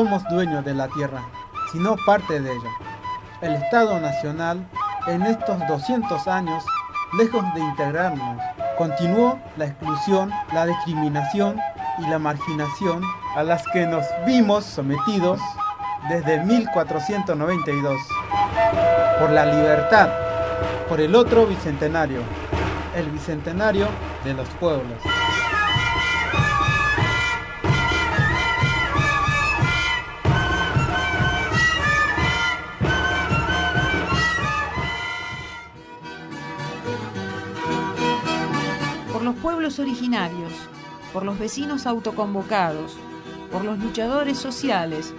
Somos dueños de la tierra, sino parte de ella. El Estado Nacional, en estos 200 años, lejos de integrarnos, continuó la exclusión, la discriminación y la marginación a las que nos vimos sometidos desde 1492. Por la libertad, por el otro bicentenario, el bicentenario de los pueblos. Originarios, por los vecinos autoconvocados, por los luchadores sociales,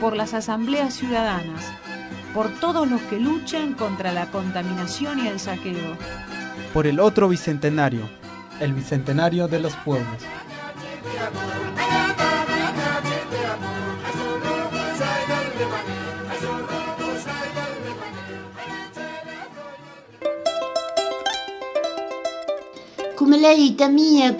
por las asambleas ciudadanas, por todos los que luchan contra la contaminación y el saqueo. Por el otro bicentenario, el bicentenario de los pueblos. Kumeleita mía,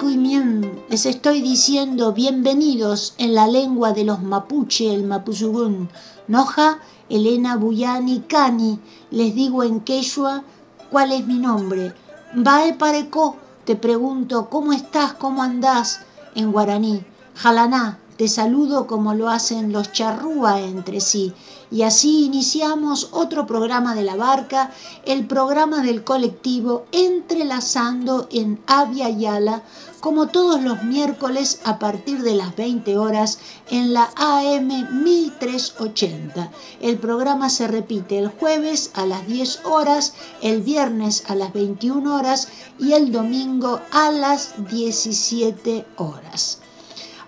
les estoy diciendo bienvenidos en la lengua de los mapuche, el mapuzugún. Noja, Elena Buyani Cani, les digo en quechua cuál es mi nombre. Bae Pareco, te pregunto, ¿cómo estás, cómo andás? En guaraní. Jalaná, te saludo como lo hacen los charrúa entre sí. Y así iniciamos otro programa de la barca, el programa del colectivo Entrelazando en Avia Yala, como todos los miércoles a partir de las 20 horas en la AM 1380. El programa se repite el jueves a las 10 horas, el viernes a las 21 horas y el domingo a las 17 horas.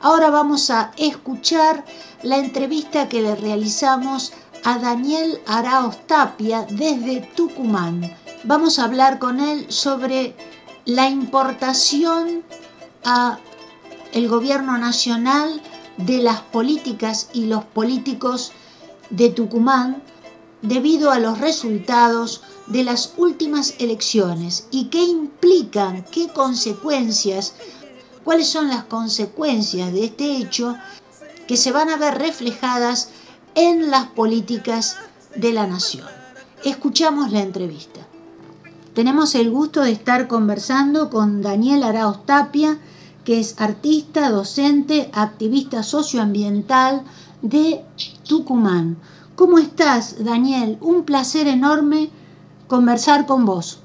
Ahora vamos a escuchar la entrevista que le realizamos a Daniel Araos Tapia desde Tucumán. Vamos a hablar con él sobre la importación a el gobierno nacional de las políticas y los políticos de Tucumán debido a los resultados de las últimas elecciones y qué implican, qué consecuencias cuáles son las consecuencias de este hecho que se van a ver reflejadas en las políticas de la nación. Escuchamos la entrevista. Tenemos el gusto de estar conversando con Daniel Arauz Tapia, que es artista, docente, activista socioambiental de Tucumán. ¿Cómo estás, Daniel? Un placer enorme conversar con vos.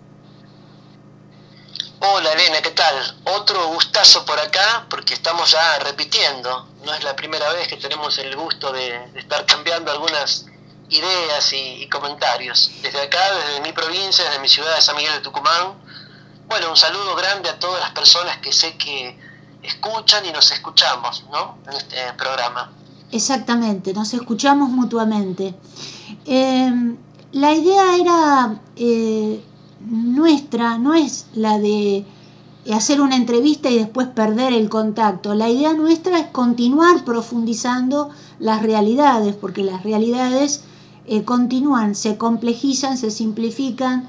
Hola Elena, ¿qué tal? Otro gustazo por acá porque estamos ya repitiendo. No es la primera vez que tenemos el gusto de, estar cambiando algunas ideas y, comentarios. Desde acá, desde mi provincia, desde mi ciudad de San Miguel de Tucumán. Bueno, un saludo grande a todas las personas que sé que escuchan y nos escuchamos ¿no? en este programa. Exactamente, nos escuchamos mutuamente. Eh, la idea era... Eh, nuestra no es la de hacer una entrevista y después perder el contacto. La idea nuestra es continuar profundizando las realidades, porque las realidades eh, continúan, se complejizan, se simplifican.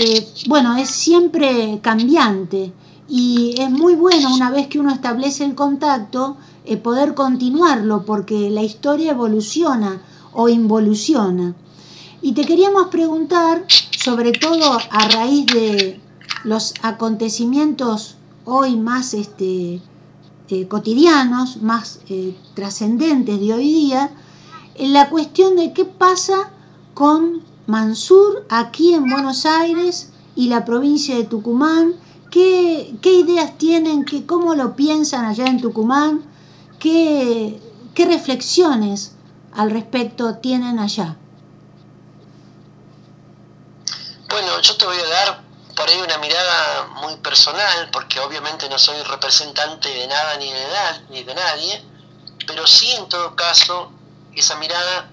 Eh, bueno, es siempre cambiante y es muy bueno una vez que uno establece el contacto eh, poder continuarlo, porque la historia evoluciona o involuciona. Y te queríamos preguntar, sobre todo a raíz de los acontecimientos hoy más este, eh, cotidianos, más eh, trascendentes de hoy día, en la cuestión de qué pasa con Mansur aquí en Buenos Aires y la provincia de Tucumán. ¿Qué, ideas tienen? Qué, ¿Cómo lo piensan allá en Tucumán? ¿Qué, ¿Qué reflexiones al respecto tienen allá? Bueno, yo te voy a dar por ahí una mirada muy personal, porque obviamente no soy representante de nada ni de, ni de nadie, pero sí en todo caso esa mirada,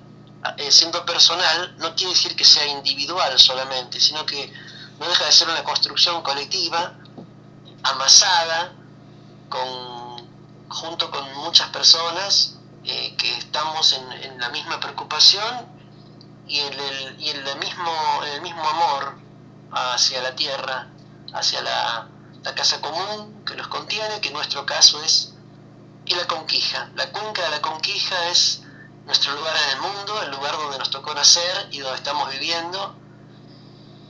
eh, siendo personal, no quiere decir que sea individual solamente, sino que no deja de ser una construcción colectiva, amasada, con, junto con muchas personas eh, que estamos en, la misma preocupación y en el, y el, mismo, en el mismo amor hacia la tierra, hacia la, casa común que nos contiene, que en nuestro caso es y la Conquija. La cuenca de la Conquija es nuestro lugar en el mundo, el lugar donde nos tocó nacer y donde estamos viviendo,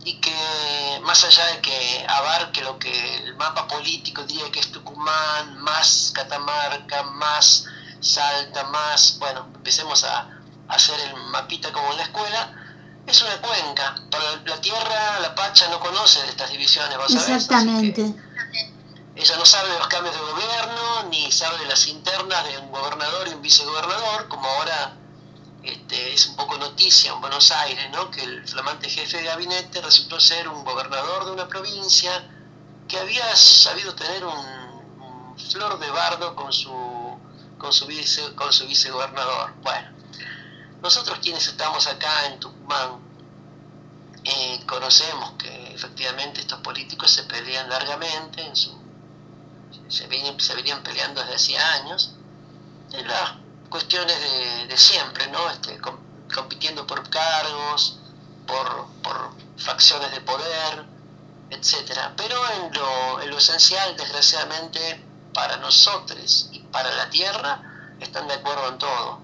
y que más allá de que abarque lo que el mapa político diría que es Tucumán, más Catamarca, más Salta, más, bueno, empecemos a, hacer el mapita como en la escuela, es una cuenca. Para la tierra, la Pacha no conoce de estas divisiones, ¿vos Exactamente. ella no sabe de los cambios de gobierno, ni sabe de las internas de un gobernador y un vicegobernador, como ahora este, es un poco noticia en Buenos Aires, ¿no? que el flamante jefe de gabinete resultó ser un gobernador de una provincia que había sabido tener un, flor de bardo con su, con su, vice, con su vicegobernador. Bueno, nosotros quienes estamos acá en Tucumán eh, conocemos que efectivamente estos políticos se pelean largamente, en su, se, se venían peleando desde hacía años, en las cuestiones de, siempre, ¿no? Este, compitiendo por cargos, por, por, facciones de poder, etcétera. Pero en lo, en lo esencial, desgraciadamente, para nosotros y para la tierra, están de acuerdo en todo.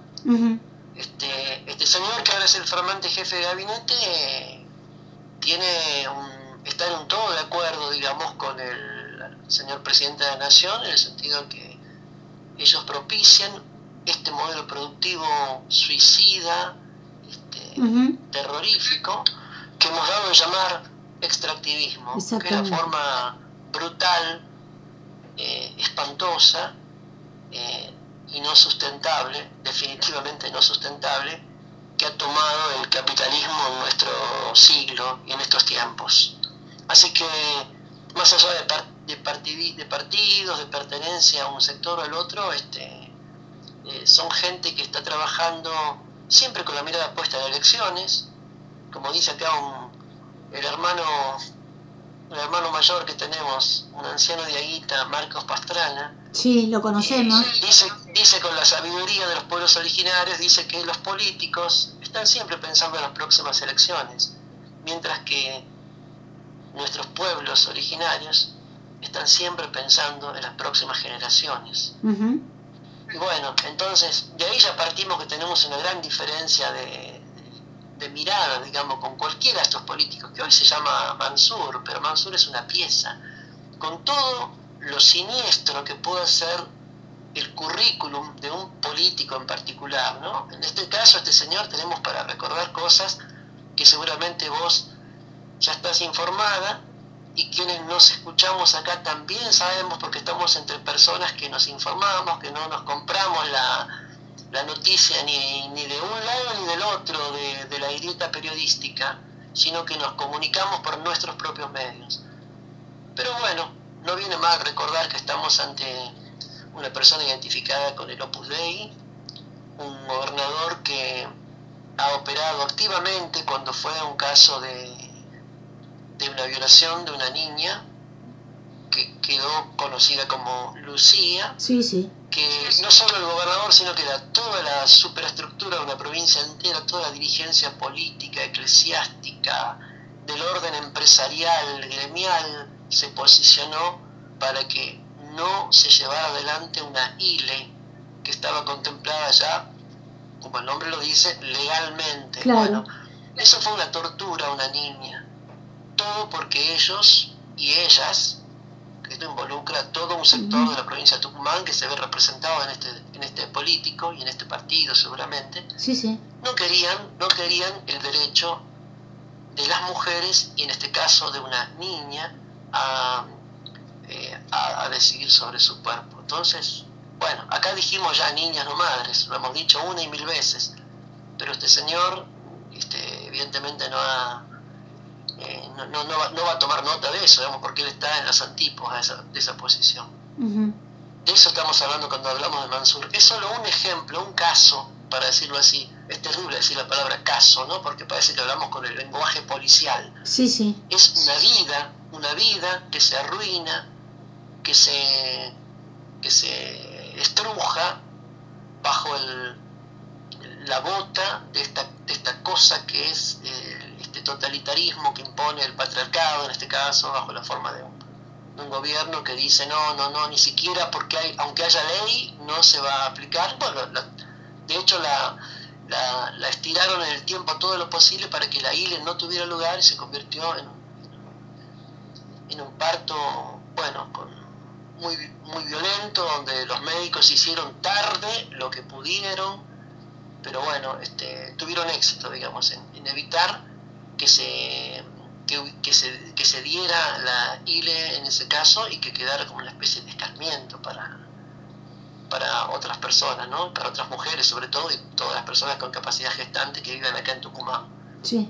Este, este señor, que ahora es el flamante jefe de gabinete, tiene un, está en un todo de acuerdo, digamos, con el señor presidente de la Nación, en el sentido que ellos propician este modelo productivo suicida, este, terrorífico, que hemos dado en llamar extractivismo, que es la forma brutal, eh, espantosa, eh, y no sustentable, definitivamente no sustentable, que ha tomado el capitalismo en nuestro siglo y en estos tiempos. Así que, más allá de, de, partidos, de pertenencia a un sector o al otro, este, eh, son gente que está trabajando siempre con la mirada puesta en elecciones, como dice acá el hermano el hermano mayor que tenemos, un anciano de Aguita, Marcos Pastrana. Sí, lo conocemos. dice, dice con la sabiduría de los pueblos originarios, dice que los políticos están siempre pensando en las próximas elecciones, mientras que nuestros pueblos originarios están siempre pensando en las próximas generaciones. Y bueno, entonces de ahí ya partimos que tenemos una gran diferencia de, de mirada, digamos, con cualquiera de estos políticos, que hoy se llama Mansur, pero Mansur es una pieza, con todo lo siniestro que puede ser el currículum de un político en particular, ¿no? En este caso, este señor tenemos para recordar cosas que seguramente vos ya estás informada y quienes nos escuchamos acá también sabemos porque estamos entre personas que nos informamos, que no nos compramos la, la noticia ni, ni, de un lado ni del otro de, la grieta periodística, sino que nos comunicamos por nuestros propios medios. Pero bueno, no viene mal recordar que estamos ante una persona identificada con el Opus Dei, un gobernador que ha operado activamente cuando fue un caso de, de una violación de una niña que quedó conocida como Lucía. Sí, sí que no solo el gobernador, sino que toda la superestructura de una provincia entera, toda la dirigencia política, eclesiástica, del orden empresarial, gremial, se posicionó para que no se llevara adelante una ILE que estaba contemplada ya, como el nombre lo dice, legalmente. Bueno, eso fue una tortura a una niña. Todo porque ellos y ellas esto involucra todo un sector de la provincia de Tucumán que se ve representado en este, en este político y en este partido seguramente. Sí, sí. No querían, no querían el derecho de las mujeres y en este caso de una niña a, eh, a, decidir sobre su cuerpo. Entonces, bueno, acá dijimos ya niñas no madres, lo hemos dicho una y mil veces, pero este señor este, evidentemente no, eh, no, no, no, va, a tomar nota de eso, digamos, porque él está en las antípodas de esa, posición. De eso estamos hablando cuando hablamos de Mansur. Es solo un ejemplo, un caso, para decirlo así. Es terrible decir la palabra caso, ¿no? Porque parece que hablamos con el lenguaje policial. Sí, sí. Es una vida, una vida que se arruina, que se, que se estruja bajo el, la bota de esta, de esta cosa que es eh, este totalitarismo que impone el patriarcado, en este caso, bajo la forma de un un gobierno que dice no, no, no, ni siquiera porque hay, aunque haya ley, no se va a aplicar. Bueno, de hecho la, la, estiraron en el tiempo todo lo posible para que la ILE no tuviera lugar y se convirtió en, en un parto, bueno, muy, muy violento, donde los médicos hicieron tarde lo que pudieron, pero bueno, este, tuvieron éxito, digamos, en evitar que se que, se, que se diera la ILE en ese caso y que quedara como una especie de escarmiento para, para otras personas, ¿no? para otras mujeres sobre todo y todas las personas con capacidad gestante que viven acá en Tucumán. Sí.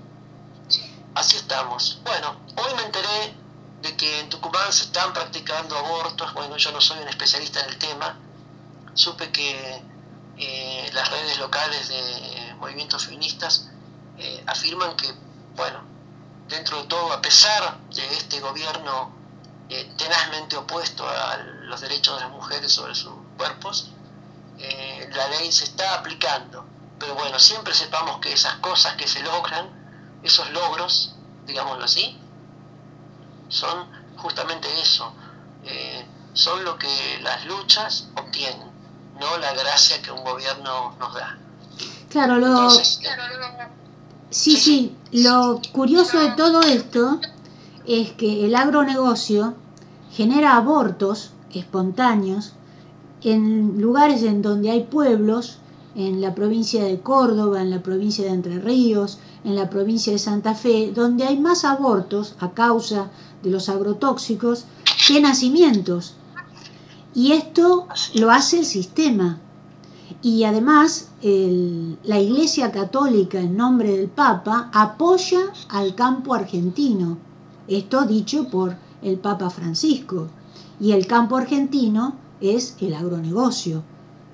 Así estamos. Bueno, hoy me enteré de que en Tucumán se están practicando abortos. Bueno, yo no soy un especialista en el tema. Supe que eh, las redes locales de movimientos feministas eh, afirman que, bueno, dentro de todo, a pesar de este gobierno eh, tenazmente opuesto a los derechos de las mujeres sobre sus cuerpos, la ley se está aplicando. Pero bueno, siempre sepamos que esas cosas que se logran, esos logros, digámoslo así, son justamente eso, eh, son lo que las luchas obtienen, no la gracia que un gobierno nos da. Claro, lo... Sí, sí, lo curioso de todo esto es que el agronegocio genera abortos espontáneos en lugares en donde hay pueblos, en la provincia de Córdoba, en la provincia de Entre Ríos, en la provincia de Santa Fe, donde hay más abortos a causa de los agrotóxicos que nacimientos. Y esto lo hace el sistema. Y además la Iglesia Católica en nombre del Papa apoya al campo argentino. Esto dicho por el Papa Francisco. Y el campo argentino es el agronegocio.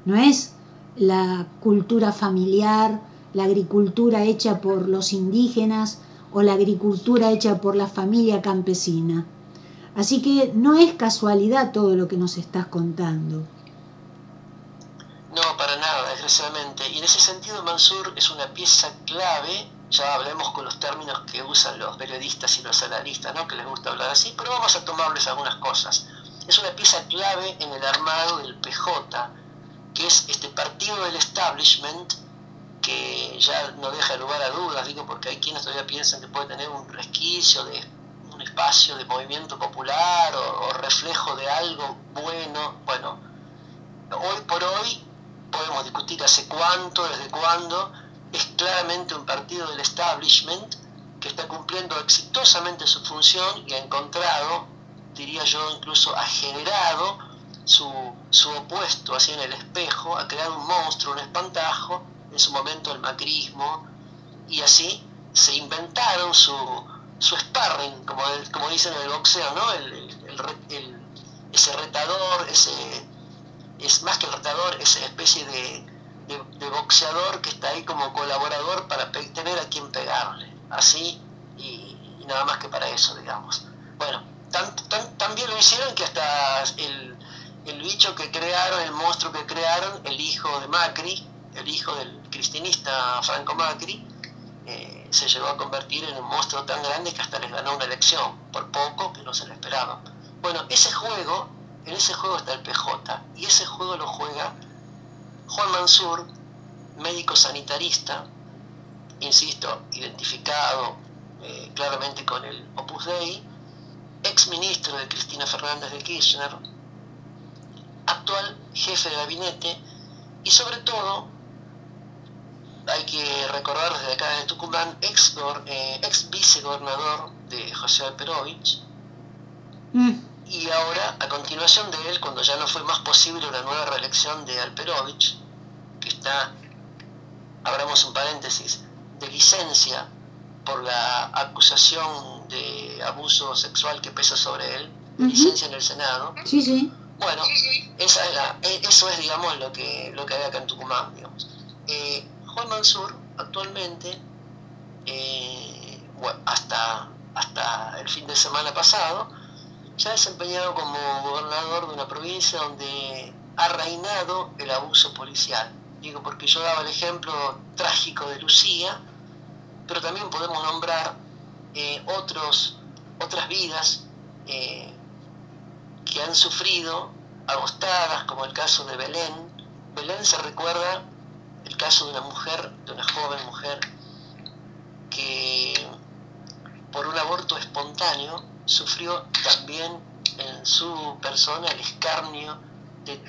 No es la cultura familiar, la agricultura hecha por los indígenas o la agricultura hecha por la familia campesina. Así que no es casualidad todo lo que nos estás contando. No, para nada, desgraciadamente. Y en ese sentido Mansur es una pieza clave, ya hablemos con los términos que usan los periodistas y los analistas, ¿no? que les gusta hablar así, pero vamos a tomarles algunas cosas. Es una pieza clave en el armado del PJ, que es este partido del establishment que ya no deja lugar a dudas, digo, porque hay quienes todavía piensan que puede tener un resquicio de un espacio de movimiento popular o, o reflejo de algo bueno. Bueno, hoy por hoy podemos discutir hace cuánto, desde cuándo, es claramente un partido del establishment que está cumpliendo exitosamente su función y ha encontrado, diría yo, incluso ha generado su, su opuesto así en el espejo, ha creado un monstruo, un espantajo, en su momento el macrismo, y así se inventaron su, su sparring, como, como dicen en el boxeo, ¿no? ese retador, ese es más que el retador, esa especie de, boxeador que está ahí como colaborador para tener a quien pegarle, así y, nada más que para eso, digamos. Bueno, también lo hicieron que hasta el, bicho que crearon, el monstruo que crearon, el hijo de Macri, el hijo del Franco Macri, eh, se llegó a convertir en un monstruo tan grande que hasta les ganó una elección, por poco que no se le esperaba. Bueno, ese juego en ese juego está el PJ y ese juego lo juega Juan Mansur, médico sanitarista, insisto, identificado eh, claramente con el Opus Dei, ex ministro de Cristina Fernández de Kirchner, actual jefe de gabinete y sobre todo hay que recordar desde acá de Tucumán, ex, eh, ex vicegobernador de José Alperovich, mm. y ahora, a continuación de él, cuando ya no fue más posible una nueva reelección de Alperovich, que está, abramos un paréntesis, de licencia por la acusación de abuso sexual que pesa sobre él, licencia en el Senado. Sí, sí. Bueno, esa e, eso es, digamos, lo que, lo que hay acá en Tucumán, digamos. Eh, Mansur actualmente, eh, hasta, hasta el fin de semana pasado, se ha desempeñado como gobernador de una provincia donde ha reinado el abuso policial. Digo, porque yo daba el ejemplo trágico de Lucía, pero también podemos nombrar eh, otros, otras vidas eh, que han sufrido agostadas, como el caso de Belén. Belén se recuerda el caso de una mujer, de una joven mujer, que por un aborto espontáneo sufrió también en su persona el escarnio de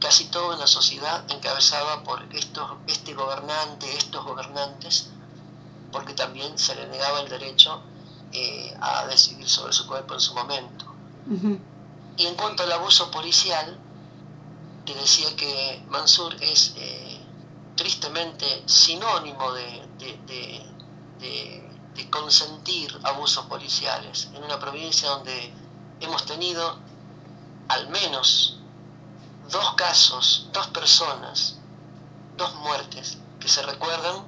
casi toda una sociedad encabezada por estos, este gobernante, estos gobernantes, porque también se le negaba el derecho eh, a decidir sobre su cuerpo en su momento. Y en cuanto al abuso policial, te decía que Mansur es eh, tristemente sinónimo de, de, consentir abusos policiales en una provincia donde hemos tenido al menos dos casos, dos personas, dos muertes que se recuerdan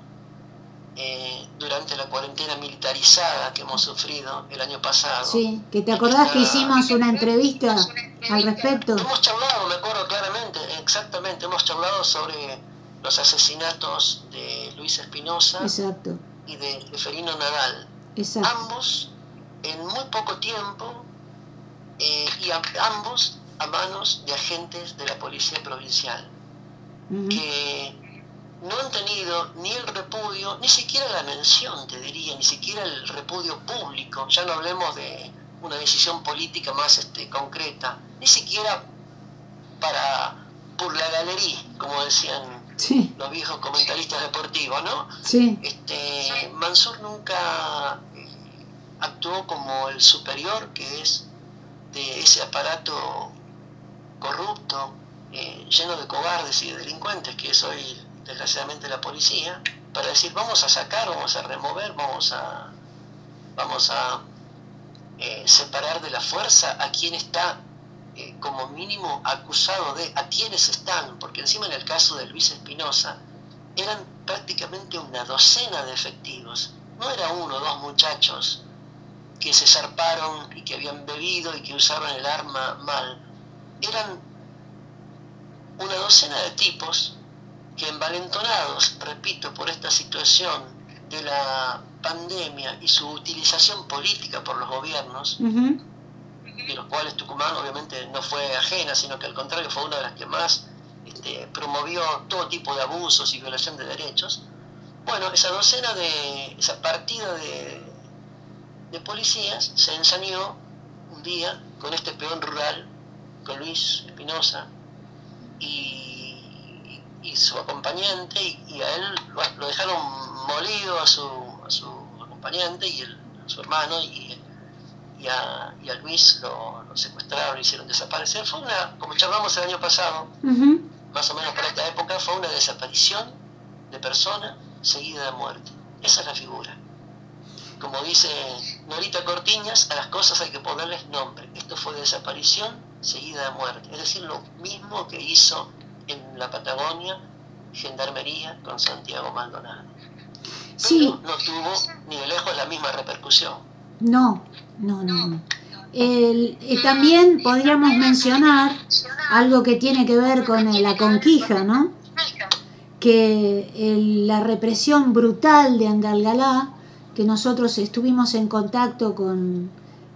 eh, durante la cuarentena militarizada que hemos sufrido el año pasado. Sí, que te acordás que hicimos una entrevista al respecto. Hemos charlado, me acuerdo claramente, exactamente, hemos charlado sobre los asesinatos de Luis Espinosa y de Ferino Nadal. Ambos en muy poco tiempo eh, y ambos a manos de agentes de la policía provincial, que no han tenido ni el repudio, ni siquiera la mención, te diría, ni siquiera el repudio público, ya no hablemos de una decisión política más este, concreta, ni siquiera para por la galería, como decían los viejos comentaristas deportivos, ¿no? Sí. Este, Mansur nunca eh, actuó como el superior que es de ese aparato corrupto, eh, lleno de cobardes y de delincuentes que es hoy desgraciadamente la policía, para decir vamos a sacar, vamos a remover, vamos a, vamos a eh, separar de la fuerza a quien está como mínimo acusado de, a quienes están, porque encima en el caso de Luis Espinosa eran prácticamente una docena de efectivos, no era uno o dos muchachos que se zarparon y que habían bebido y que usaban el arma mal, eran una docena de tipos que envalentonados, repito, por esta situación de la pandemia y su utilización política por los gobiernos, de los cuales Tucumán obviamente no fue ajena, sino que al contrario fue una de las que más este, promovió todo tipo de abusos y violación de derechos, bueno, esa docena de, esa partida de, de policías se ensañó un día con este peón rural, con Luis Espinosa, y y su acompañante, y, a él lo, dejaron molido a su, a su acompañante y el, a su hermano, y, y, a, y a Luis lo, secuestraron, lo hicieron desaparecer. Fue una, como charlamos el año pasado, más o menos para esta época, fue una desaparición de persona seguida de muerte. Esa es la figura. Como dice Norita Cortiñas, a las cosas hay que ponerles nombre. Esto fue desaparición seguida de muerte. Es decir, lo mismo que hizo en la Patagonia, Gendarmería con Santiago Maldonado. Sí. no tuvo ni de lejos la misma repercusión. No, no, no. Eh, también podríamos mencionar algo que tiene que ver con la conquija, ¿no? Que la represión brutal de Andalgalá, que nosotros estuvimos en contacto con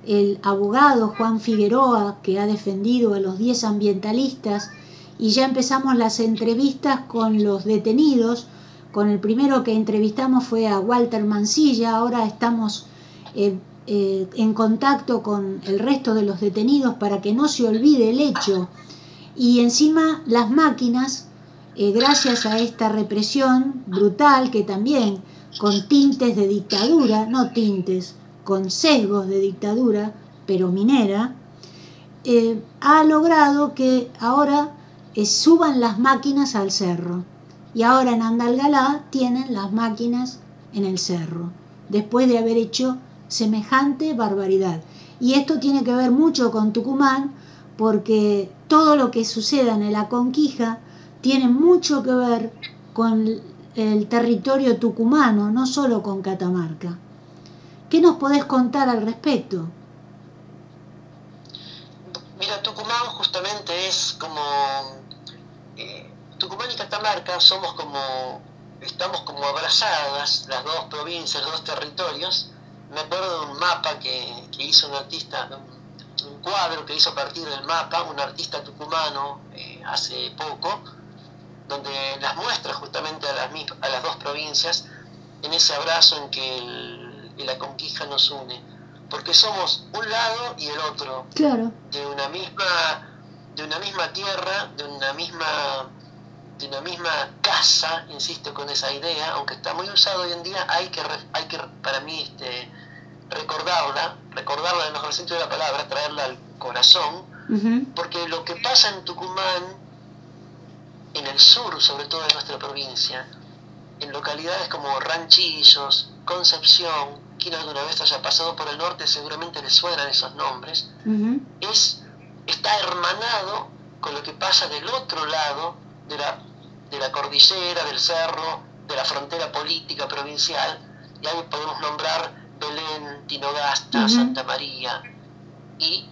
el abogado Juan Figueroa, que ha defendido a los 10 ambientalistas y ya empezamos las entrevistas con los detenidos. Con el primero que entrevistamos fue a Walter Mancilla, ahora estamos eh, eh, en contacto con el resto de los detenidos para que no se olvide el hecho. Y encima las máquinas eh, gracias a esta represión brutal que también con tintes de dictadura, no tintes, con sesgos de dictadura, pero minera, eh, ha logrado que ahora suban las máquinas al cerro. Y ahora en Andalgalá tienen las máquinas en el cerro, después de haber hecho semejante barbaridad. Y esto tiene que ver mucho con Tucumán, porque todo lo que suceda en la conquija tiene mucho que ver con el territorio tucumano, no solo con Catamarca. ¿Qué nos podés contar al respecto? Mira, Tucumán justamente es como... Eh, Tucumán y Catamarca somos como... Estamos como abrazadas, las dos provincias, los dos territorios. Me acuerdo de un mapa que, hizo un artista, un, cuadro que hizo a partir del mapa, un artista tucumano eh, hace poco, donde las muestra justamente a las, a las dos provincias en ese abrazo en que la conquista nos une. Porque somos un lado y el otro. De una misma de una misma tierra de una misma de una misma casa insisto con esa idea aunque está muy usado hoy en día hay que hay que para mí este recordarla recordarla en el mejor sentido de la palabra traerla al corazón porque lo que pasa en Tucumán en el sur sobre todo de nuestra provincia en localidades como Ranchillos Concepción quien alguna vez haya pasado por el norte seguramente le suenan esos nombres, es, está hermanado con lo que pasa del otro lado de la, de la cordillera, del cerro, de la frontera política provincial, y ahí podemos nombrar Belén, Tinogasta, Santa María y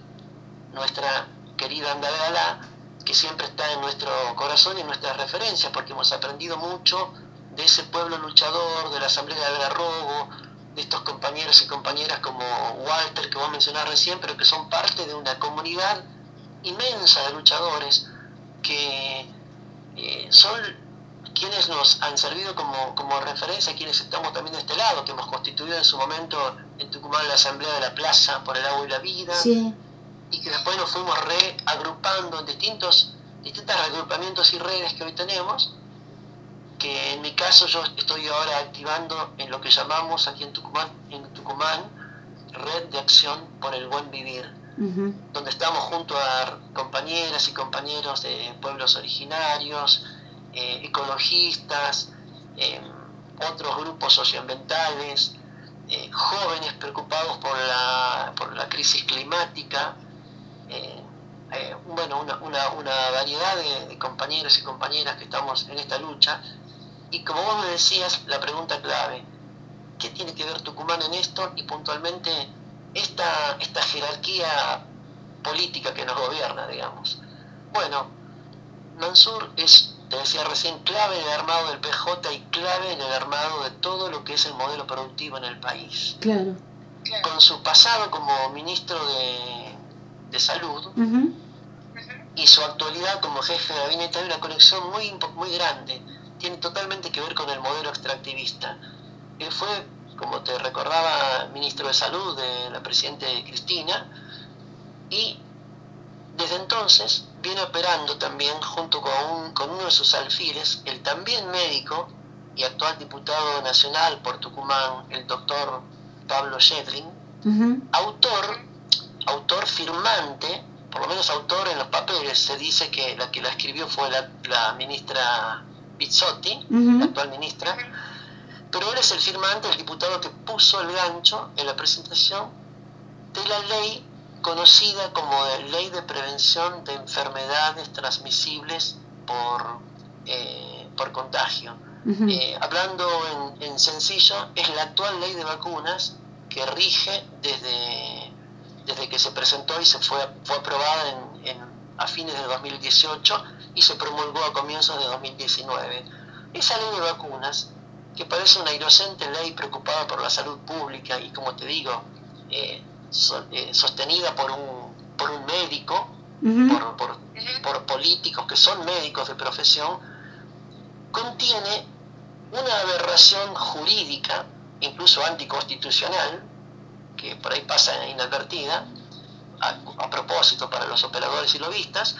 nuestra querida Andalgalá, que siempre está en nuestro corazón y en nuestras referencias, porque hemos aprendido mucho de ese pueblo luchador, de la Asamblea de Algarrobo, de estos compañeros y compañeras como Walter que vos mencionás recién, pero que son parte de una comunidad inmensa de luchadores que eh, son quienes nos han servido como, como referencia, quienes estamos también de este lado, que hemos constituido en su momento en Tucumán la Asamblea de la Plaza por el Agua y la Vida, y que después nos fuimos reagrupando en distintos, distintos reagrupamientos y redes que hoy tenemos, que en mi caso yo estoy ahora activando en lo que llamamos aquí en Tucumán, en Tucumán Red de Acción por el Buen Vivir, donde estamos junto a compañeras y compañeros de pueblos originarios, eh, ecologistas, em, otros grupos socioambientales, eh, jóvenes preocupados por la, por la crisis climática, eh, bueno, una, una, variedad de, compañeros y compañeras que estamos en esta lucha. Y como vos me decías, la pregunta clave, ¿qué tiene que ver Tucumán en esto y puntualmente esta, esta jerarquía política que nos gobierna, digamos? Bueno, Mansur es, te decía recién, clave en el armado del PJ y clave en el armado de todo lo que es el modelo productivo en el país. Claro. Con su pasado como ministro de, de Salud y su actualidad como jefe de gabinete hay una conexión muy, muy grande tiene totalmente que ver con el modelo extractivista. Él fue, como te recordaba, ministro de Salud de la presidenta Cristina y desde entonces viene operando también junto con, con uno de sus alfiles, el también médico y actual diputado nacional por Tucumán, el doctor Pablo Shedrin, autor, autor firmante, por lo menos autor en los papeles, se dice que la que la escribió fue la, la ministra Pizzotti, la actual ministra, pero él es el firmante, el diputado que puso el gancho en la presentación de la ley conocida como Ley de Prevención de Enfermedades Transmisibles por, eh, por contagio. Eh, hablando en, sencillo, es la actual ley de vacunas que rige desde, desde que se presentó y se fue, fue aprobada en, a fines de 2018 y se promulgó a comienzos de 2019. Esa ley de vacunas, que parece una inocente ley preocupada por la salud pública y, como te digo, eh, eh, sostenida por un, por un médico, por, por, políticos que son médicos de profesión, contiene una aberración jurídica, incluso anticonstitucional, que por ahí pasa inadvertida, a, a propósito para los operadores y lobistas,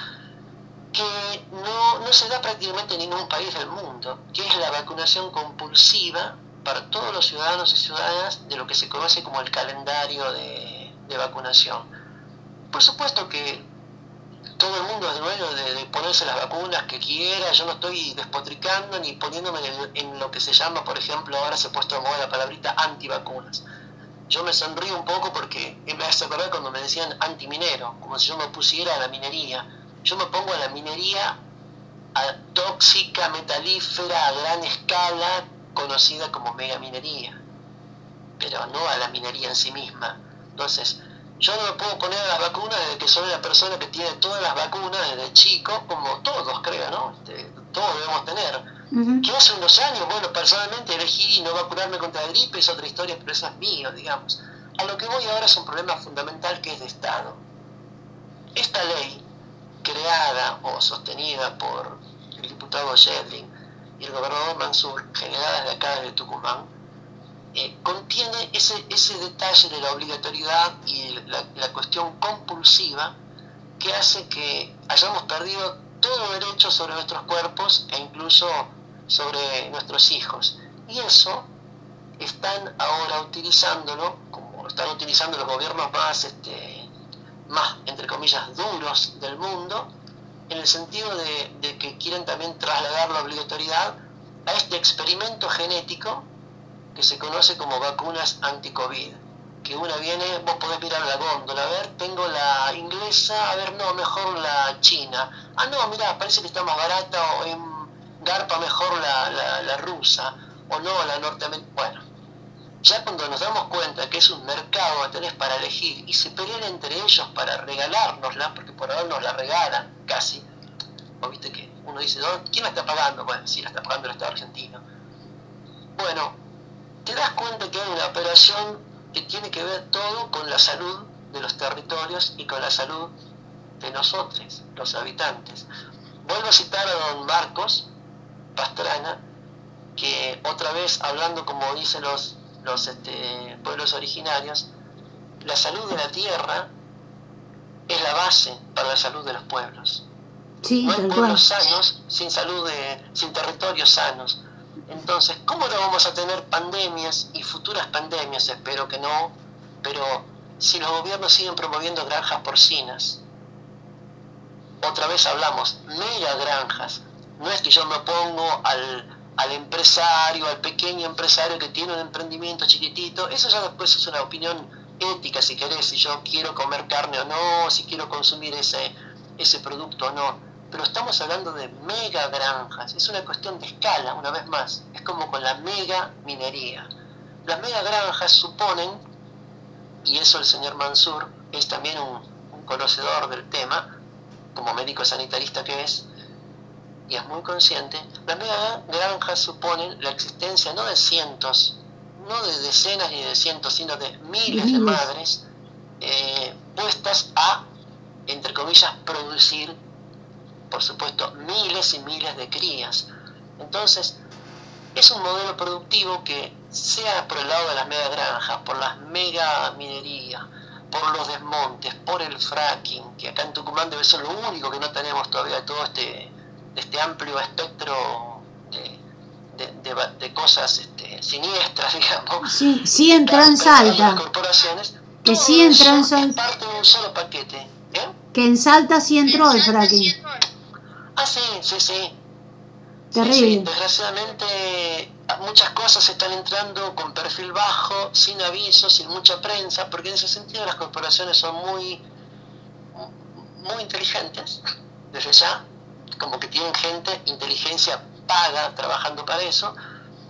que no, no se da prácticamente en ningún país del mundo, que es la vacunación compulsiva para todos los ciudadanos y ciudadanas de lo que se conoce como el calendario de, de vacunación. Por supuesto que todo el mundo es dueño de, ponerse las vacunas que quiera, yo no estoy despotricando ni poniéndome en, lo que se llama, por ejemplo, ahora se ha puesto de moda la palabrita antivacunas. Yo me sonrío un poco porque me hace acordar cuando me decían antiminero, como si yo me pusiera a la minería. Yo me pongo a la minería tóxica, metalífera, a gran escala, conocida como megaminería, pero no a la minería en sí misma. Entonces, yo no me puedo poner a las vacunas desde que soy la persona que tiene todas las vacunas desde chico, como todos creo, ¿no? Este, todos debemos tener. ¿Qué hace unos años? Bueno, personalmente elegí no vacunarme contra la gripe, es otra historia, pero eso es mío, digamos. A lo que voy ahora es un problema fundamental que es de Estado. Esta ley, creada o sostenida por el diputado Shedlin y el gobernador Mansur, generada de acá desde Tucumán, eh, contiene ese, ese detalle de la obligatoriedad y la, la, cuestión compulsiva que hace que hayamos perdido todo derecho sobre nuestros cuerpos e incluso sobre nuestros hijos. Y eso están ahora utilizándolo, como están utilizando los gobiernos más, este, más entre comillas, duros del mundo, en el sentido de, de que quieren también trasladar la obligatoriedad a este experimento genético que se conoce como vacunas anti-COVID. Que una viene, vos podés mirar la góndola, a ver, tengo la inglesa, a ver, no, mejor la china. Ah, no, mira, parece que está más barata o en garpa mejor la, la, rusa o no la norteamericana. Bueno, ya cuando nos damos cuenta que es un mercado que tenés para elegir y se pelean entre ellos para regalárnosla, porque por ahora nos la regalan casi, ¿vos viste que uno dice, ¿quién la está pagando? Bueno, sí, la está pagando el Estado argentino. Bueno, te das cuenta que hay una operación que tiene que ver todo con la salud de los territorios y con la salud de nosotros, los habitantes. Vuelvo a citar a don Marcos Pastrana, que otra vez hablando como dicen los, los este, pueblos originarios, la salud de la tierra es la base para la salud de los pueblos. no hay pueblos sanos sin salud, de, sin territorios sanos. Entonces, ¿cómo no vamos a tener pandemias y futuras pandemias? Espero que no, pero si los gobiernos siguen promoviendo granjas porcinas, otra vez hablamos, mega granjas, no es que yo me opongo al, al empresario, al pequeño empresario que tiene un emprendimiento chiquitito, eso ya después es una opinión ética si querés, si yo quiero comer carne o no, si quiero consumir ese, ese producto o no pero estamos hablando de mega granjas, es una cuestión de escala, una vez más, es como con la mega minería. Las mega granjas suponen, y eso el señor Mansur es también un, conocedor del tema, como médico sanitarista que es, y es muy consciente, las mega granjas suponen la existencia no de cientos, no de decenas ni de cientos, sino de miles de madres eh, puestas a, entre comillas, producir por supuesto, miles y miles de crías. Entonces, es un modelo productivo que, sea por el lado de las mega granjas, por las mega minerías, por los desmontes, por el fracking, que acá en Tucumán debe ser lo único que no tenemos todavía de todo este, este amplio espectro de, cosas este, siniestras, digamos. Sí, sí en Transalta. Corporaciones, que sí en Transalta. parte de un solo paquete. ¿eh? Que en Salta sí entró el fracking. Ah, sí, sí, sí. Terrible. Desgraciadamente muchas cosas están entrando con perfil bajo, sin aviso, sin mucha prensa, porque en ese sentido las corporaciones son muy, muy inteligentes, desde ya, como que tienen gente, inteligencia paga trabajando para eso.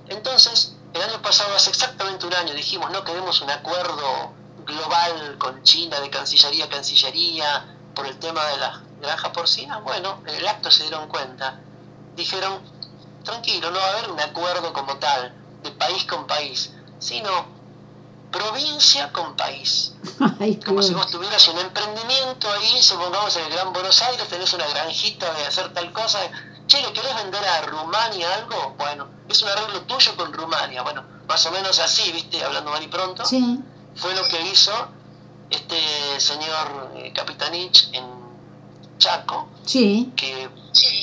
Entonces, el año pasado, hace exactamente un año, dijimos, no queremos un acuerdo global con China de Cancillería a Cancillería por el tema de la granja porcina, bueno, en el acto se dieron cuenta, dijeron, tranquilo, no va a haber un acuerdo como tal, de país con país, sino provincia con país. como si vos tuvieras un emprendimiento ahí, supongamos en el Gran Buenos Aires, tenés una granjita de hacer tal cosa, che, ¿le querés vender a Rumania algo? Bueno, es un arreglo tuyo con Rumania, bueno, más o menos así, viste, hablando mal y pronto, fue lo que hizo este señor eh, Capitanich en Chaco, Sí, que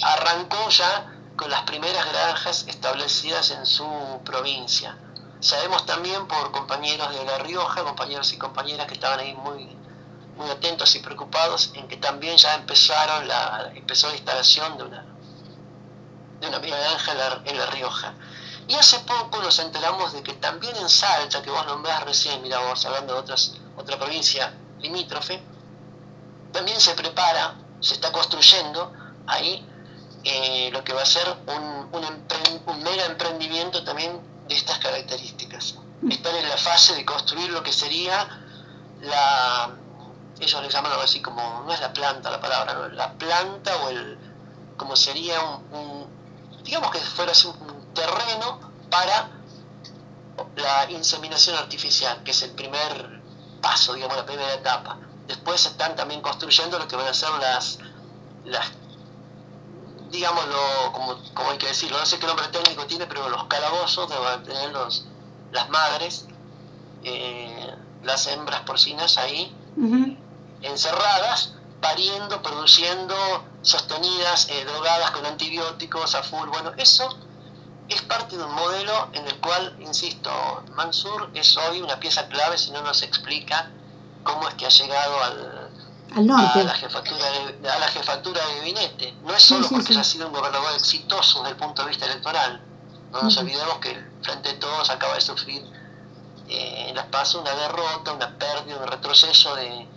arrancó ya con las primeras granjas establecidas en su provincia. Sabemos también por compañeros de La Rioja, compañeros y compañeras que estaban ahí muy, muy atentos y preocupados en que también ya empezaron la, empezó la instalación de una, de una granja en la, en La Rioja. Y hace poco nos enteramos de que también en Salta, que vos nombrás recién, mira vos, hablando de otras, otra provincia limítrofe, también se prepara, se está construyendo ahí eh, lo que va a ser un, un, empre- un mega emprendimiento también de estas características. Están en la fase de construir lo que sería la, ellos le llaman algo así como, no es la planta la palabra, ¿no? la planta o el, como sería un, un- digamos que fuera así un terreno para la inseminación artificial, que es el primer paso, digamos, la primera etapa. Después están también construyendo lo que van a ser las, las digámoslo, como, como hay que decirlo, no sé qué nombre técnico tiene, pero los calabozos donde van a tener los, las madres, eh, las hembras porcinas ahí, encerradas, pariendo, produciendo, sostenidas, eh, drogadas con antibióticos a full. Bueno, eso es parte de un modelo en el cual, insisto, Mansur es hoy una pieza clave si no nos explica cómo es que ha llegado al, al a norte. la jefatura de, a la jefatura de gabinete. No es solo Sí, sí, porque sí. haya sido un gobernador exitoso desde el punto de vista electoral. No nos olvidemos que el Frente de Todos acaba de sufrir eh, en las PASO una derrota, una pérdida, un retroceso de,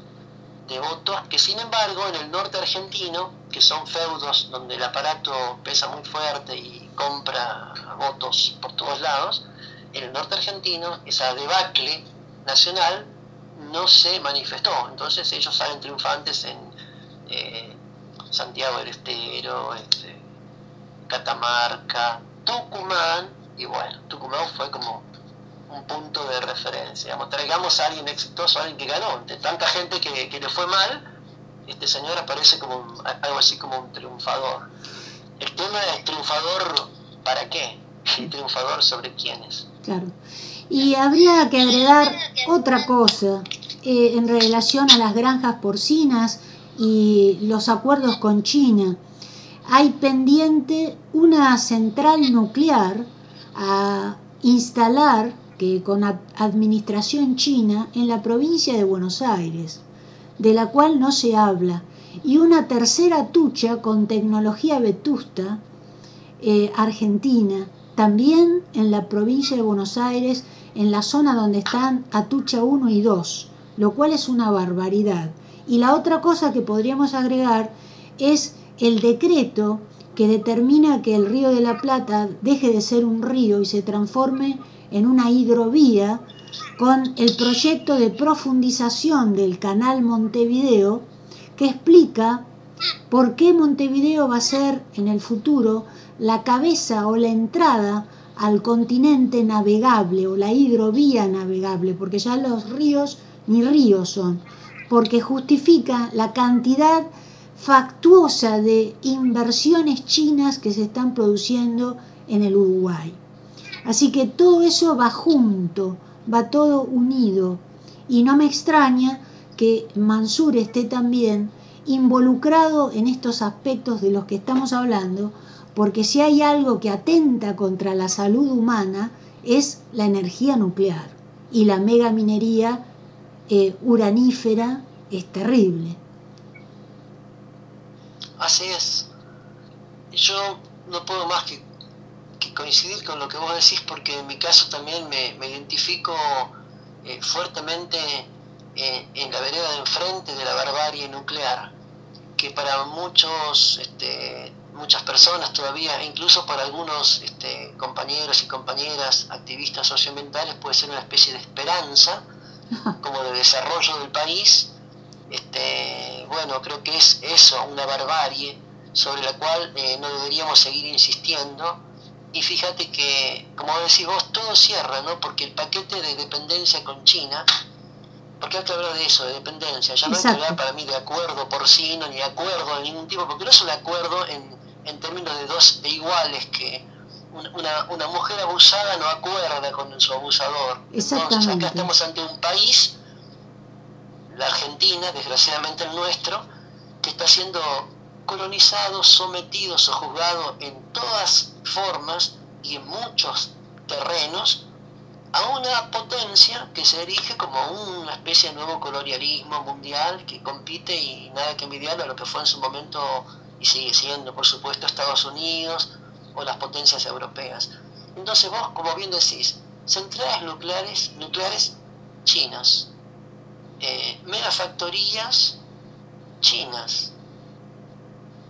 de votos, que sin embargo en el norte argentino, que son feudos donde el aparato pesa muy fuerte y compra votos por todos lados, en el norte argentino esa debacle nacional no se manifestó. Entonces ellos salen triunfantes en eh, Santiago del Estero, este, Catamarca, Tucumán, y bueno, Tucumán fue como un punto de referencia. Digamos, traigamos a alguien exitoso, a alguien que ganó. Entre tanta gente que, que le fue mal, este señor aparece como un- algo así como un triunfador. El tema es triunfador para qué y triunfador sobre quiénes. Claro. Y habría que agregar otra cosa eh, en relación a las granjas porcinas y los acuerdos con China. Hay pendiente una central nuclear a instalar que con ad- administración china en la provincia de Buenos Aires, de la cual no se habla, y una tercera tucha con tecnología vetusta eh, argentina, también en la provincia de Buenos Aires, en la zona donde están Atucha 1 y 2, lo cual es una barbaridad. Y la otra cosa que podríamos agregar es el decreto que determina que el río de la Plata deje de ser un río y se transforme en una hidrovía con el proyecto de profundización del canal Montevideo que explica por qué Montevideo va a ser en el futuro la cabeza o la entrada al continente navegable o la hidrovía navegable, porque ya los ríos ni ríos son, porque justifica la cantidad factuosa de inversiones chinas que se están produciendo en el Uruguay. Así que todo eso va junto, va todo unido. Y no me extraña que Mansur esté también involucrado en estos aspectos de los que estamos hablando, porque si hay algo que atenta contra la salud humana es la energía nuclear. Y la megaminería eh, uranífera es terrible. Así es. Yo no puedo más que, coincidir con lo que vos decís porque en mi caso también me, me identifico eh, fuertemente eh, en la vereda de enfrente de la barbarie nuclear, que para muchos, este, muchas personas todavía, incluso para algunos este, compañeros y compañeras activistas socioambientales, puede ser una especie de esperanza como de desarrollo del país. Este, bueno, creo que es eso, una barbarie sobre la cual eh, no deberíamos seguir insistiendo. Y fíjate que, como decís vos, todo cierra, ¿no? Porque el paquete de dependencia con China, porque hay que hablar de eso, de dependencia, ya no hay que hablar para mí de acuerdo porcino, ni de acuerdo de ningún tipo, porque no es un acuerdo en, en términos de dos de iguales, que un- una, una mujer abusada no acuerda con su abusador. Entonces acá estamos ante un país, la Argentina, desgraciadamente el nuestro, que está siendo colonizados, sometidos o juzgados en todas formas y en muchos terrenos a una potencia que se erige como una especie de nuevo colonialismo mundial que compite y nada que envidiar a lo que fue en su momento y sigue siendo, por supuesto, Estados Unidos o las potencias europeas. Entonces vos, como bien decís, centrales nucleares, nucleares chinas, eh, megafactorías chinas,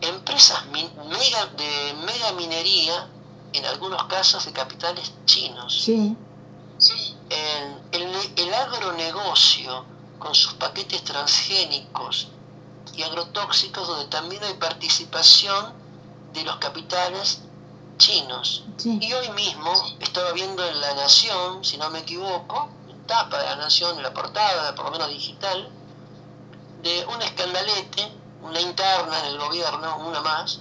empresas mega, de mega minería, en algunos casos de capitales chinos. Sí. El, el, agronegocio con sus paquetes transgénicos y agrotóxicos donde también hay participación de los capitales chinos. Y hoy mismo estaba viendo en La Nación, si no me equivoco, tapa de La Nación, en la portada, por lo menos digital, de un escandalete, una interna en el gobierno, una más,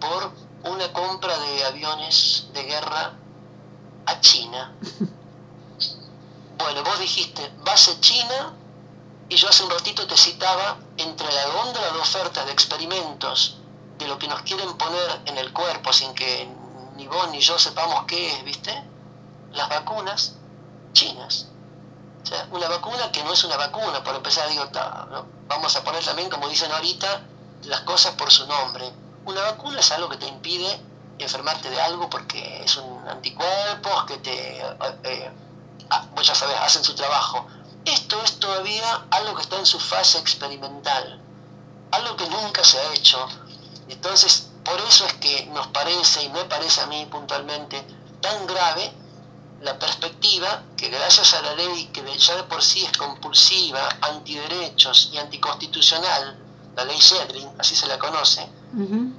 por una compra de aviones de guerra a China. Bueno, vos dijiste base China y yo hace un ratito te citaba entre la góndola de ofertas de experimentos de lo que nos quieren poner en el cuerpo sin que ni vos ni yo sepamos qué es, ¿viste? Las vacunas chinas. O sea, una vacuna que no es una vacuna, por empezar, digo, vamos a poner también, como dicen ahorita, las cosas por su nombre. Una vacuna es algo que te impide enfermarte de algo porque es un anticuerpo que te... Eh, eh, Ah, ya sabés, hacen su trabajo. Esto es todavía algo que está en su fase experimental, algo que nunca se ha hecho. Entonces, por eso es que nos parece, y me parece a mí puntualmente, tan grave la perspectiva que gracias a la ley que ya de por sí es compulsiva, antiderechos y anticonstitucional, la ley Shedrin, así se la conoce,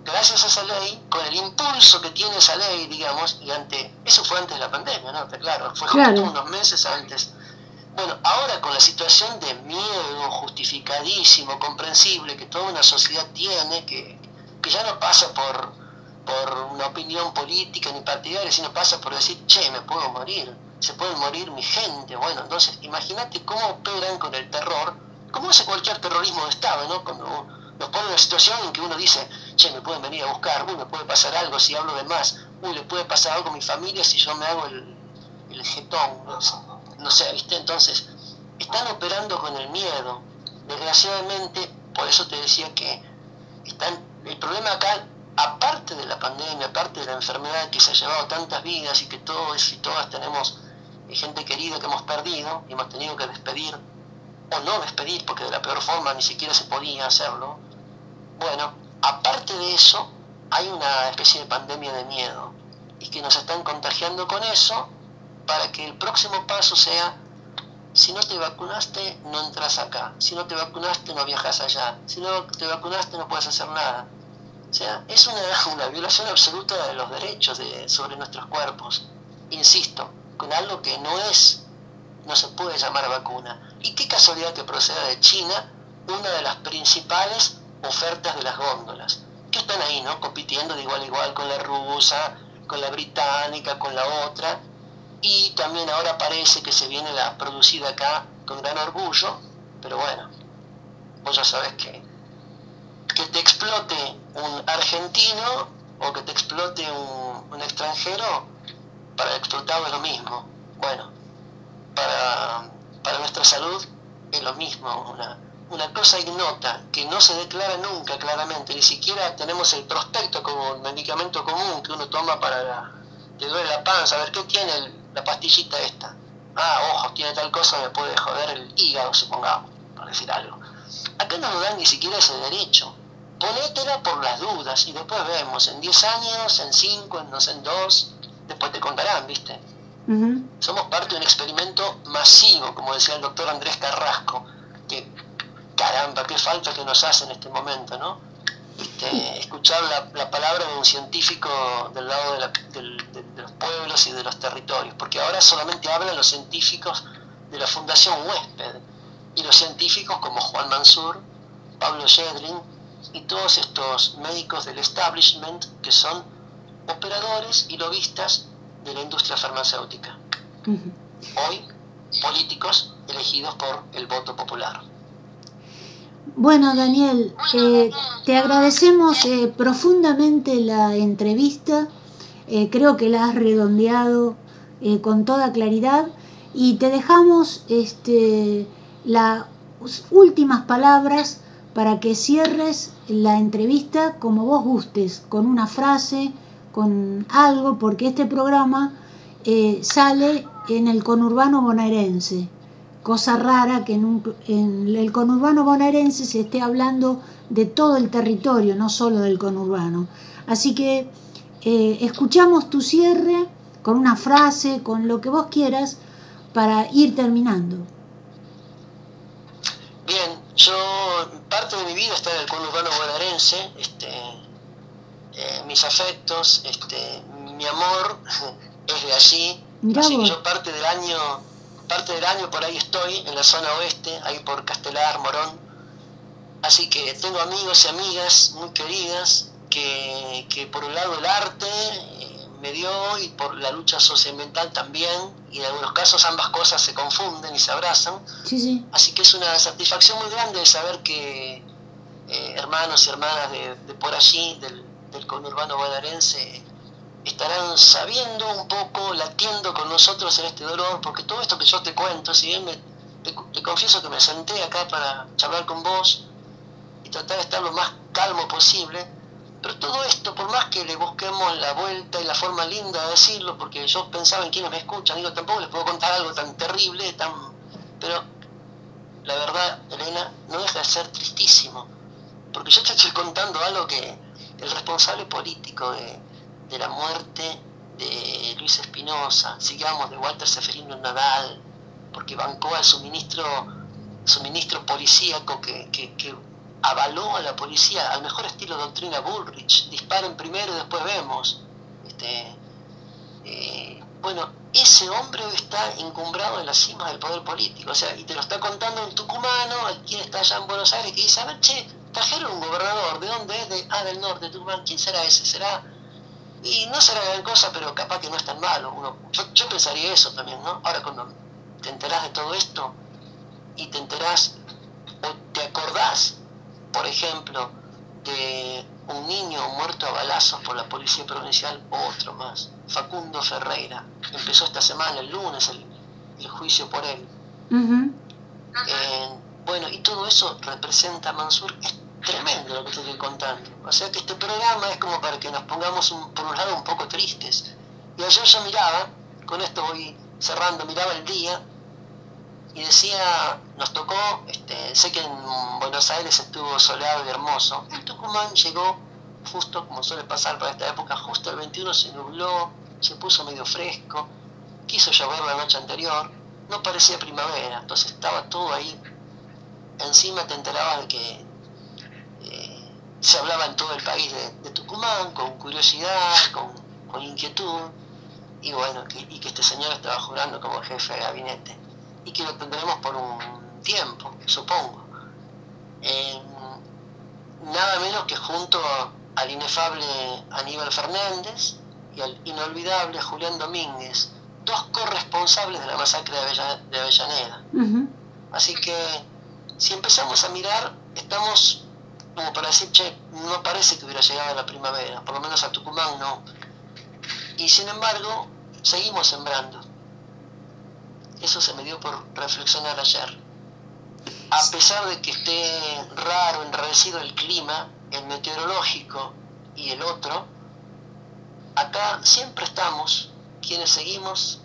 gracias a esa ley, con el impulso que tiene esa ley, digamos, y ante, eso fue antes de la pandemia, ¿no? claro, fue justo unos meses antes. Bueno, ahora con la situación de miedo justificadísimo, comprensible, que toda una sociedad tiene, que, que ya no pasa por, por una opinión política ni partidaria, sino pasa por decir, che, me puedo morir, se puede morir mi gente. Bueno, entonces imagínate cómo operan con el terror, como hace cualquier terrorismo de Estado, ¿no? Cuando nos pone en una situación en que uno dice, che, me pueden venir a buscar, uy, me puede pasar algo si hablo de más, uy, le puede pasar algo a mi familia si yo me hago el, el jetón, no sé, ¿viste? Entonces, están operando con el miedo. Desgraciadamente, por eso te decía que están, el problema acá, aparte de la pandemia, aparte de la enfermedad que se ha llevado tantas vidas y que todos y todas tenemos gente querida que hemos perdido y hemos tenido que despedir o no despedir porque de la peor forma ni siquiera se podía hacerlo, bueno, aparte de eso, hay una especie de pandemia de miedo y que nos están contagiando con eso para que el próximo paso sea, si no te vacunaste, no entras acá, si no te vacunaste, no viajas allá, si no te vacunaste, no puedes hacer nada. O sea, es una, una violación absoluta de los derechos de, sobre nuestros cuerpos, insisto, con algo que no es, no se puede llamar vacuna. Y qué casualidad que proceda de China, una de las principales ofertas de las góndolas, que están ahí, ¿no? Compitiendo de igual a igual con la rusa, con la británica, con la otra, y también ahora parece que se viene la producida acá con gran orgullo, pero bueno, vos ya sabes que que te explote un argentino o que te explote un, extranjero, para el explotado es lo mismo. Bueno, para, para nuestra salud es lo mismo, una, una cosa ignota que no se declara nunca claramente, ni siquiera tenemos el prospecto como un medicamento común que uno toma para la, duele la panza, a ver qué tiene la pastillita esta. Ah, ojo, tiene tal cosa, me puede joder el hígado, supongamos, por decir algo. Acá no nos dan ni siquiera ese derecho. Ponétela por las dudas y después vemos, en 10 años, en 5, en no sé, en 2, después te contarán, ¿viste? Somos parte de un experimento masivo, como decía el doctor Andrés Carrasco, que caramba, qué falta que nos hace en este momento, ¿no? Este, escuchar la, palabra de un científico del lado de, los pueblos y de los territorios, porque ahora solamente hablan los científicos de la Fundación Huésped y los científicos como Juan Mansur, Pablo Shedrin y todos estos médicos del establishment que son operadores y lobistas de la industria farmacéutica. Hoy, políticos elegidos por el voto popular. Bueno, Daniel, eh, te agradecemos eh, profundamente la entrevista. Eh, creo que la has redondeado con toda claridad y te dejamos este, las últimas palabras para que cierres la entrevista como vos gustes, con una frase, con algo, porque este programa sale en el conurbano bonaerense cosa rara que en, el conurbano bonaerense se esté hablando de todo el territorio, no solo del conurbano. Así que eh, escuchamos tu cierre con una frase, con lo que vos quieras, para ir terminando. Bien, yo parte de mi vida está en el conurbano bonaerense, este, eh, mis afectos, este, mi amor es de allí, así que yo parte del año parte del año por ahí estoy, en la zona oeste, ahí por Castelar, Morón. Así que tengo amigos y amigas muy queridas que, por un lado el arte eh, me dio y por la lucha socioambiental también, y en algunos casos ambas cosas se confunden y se abrazan. Así que es una satisfacción muy grande de saber que eh, hermanos y hermanas de, por allí, del, del conurbano bonaerense, estarán sabiendo un poco, latiendo con nosotros en este dolor, porque todo esto que yo te cuento, si bien me, te, confieso que me senté acá para charlar con vos y tratar de estar lo más calmo posible, pero todo esto, por más que le busquemos la vuelta y la forma linda de decirlo, porque yo pensaba en quienes me escuchan, digo, tampoco les puedo contar algo tan terrible, tan... pero la verdad, Elena, no deja de ser tristísimo, porque yo te estoy contando algo que el responsable político de de la muerte de Luis Espinosa, sigamos de Walter Seferino Nadal, porque bancó al suministro, suministro policíaco que, que, avaló a la policía al mejor estilo doctrina Bullrich, disparen primero y después vemos. Este, eh, bueno, ese hombre está encumbrado en la cima del poder político, o sea, y te lo está contando un tucumano, quien está allá en Buenos Aires, que dice, a ver, che, trajeron un gobernador, ¿de dónde es? De, ah, del norte, Tucumán, ¿quién será ese? ¿Será y no será gran cosa, pero capaz que no es tan malo. Uno, yo, pensaría eso también, ¿no? Ahora cuando te enterás de todo esto y te enterás o te acordás, por ejemplo, de un niño muerto a balazos por la policía provincial, otro más, Facundo Ferreira. Empezó esta semana, el lunes, el, juicio por él. Eh, bueno, y todo eso representa, Mansur, tremendo lo que estoy contando. O sea que este programa es como para que nos pongamos por un lado un poco tristes. Y ayer yo miraba, con esto voy cerrando, miraba el día y decía, nos tocó, este, sé que en Buenos Aires estuvo soleado y hermoso, el Tucumán llegó justo, como suele pasar para esta época, justo el 21 se nubló, se puso medio fresco, quiso llover la noche anterior, no parecía primavera, entonces estaba todo ahí. Encima te enterabas de que se hablaba en todo el país de, Tucumán, con curiosidad, con, inquietud, y bueno, que, y que este señor estaba jurando como jefe de gabinete, y que lo tendremos por un tiempo, supongo. nada menos que junto al inefable Aníbal Fernández y al inolvidable Julián Domínguez, dos corresponsables de la masacre de, Avellaneda. Así que si empezamos a mirar, estamos como para decir, che, no parece que hubiera llegado la primavera, por lo menos a Tucumán no. Y sin embargo, seguimos sembrando. Eso se me dio por reflexionar ayer. A pesar de que esté raro, enrarecido el clima, el meteorológico y el otro, acá siempre estamos, quienes seguimos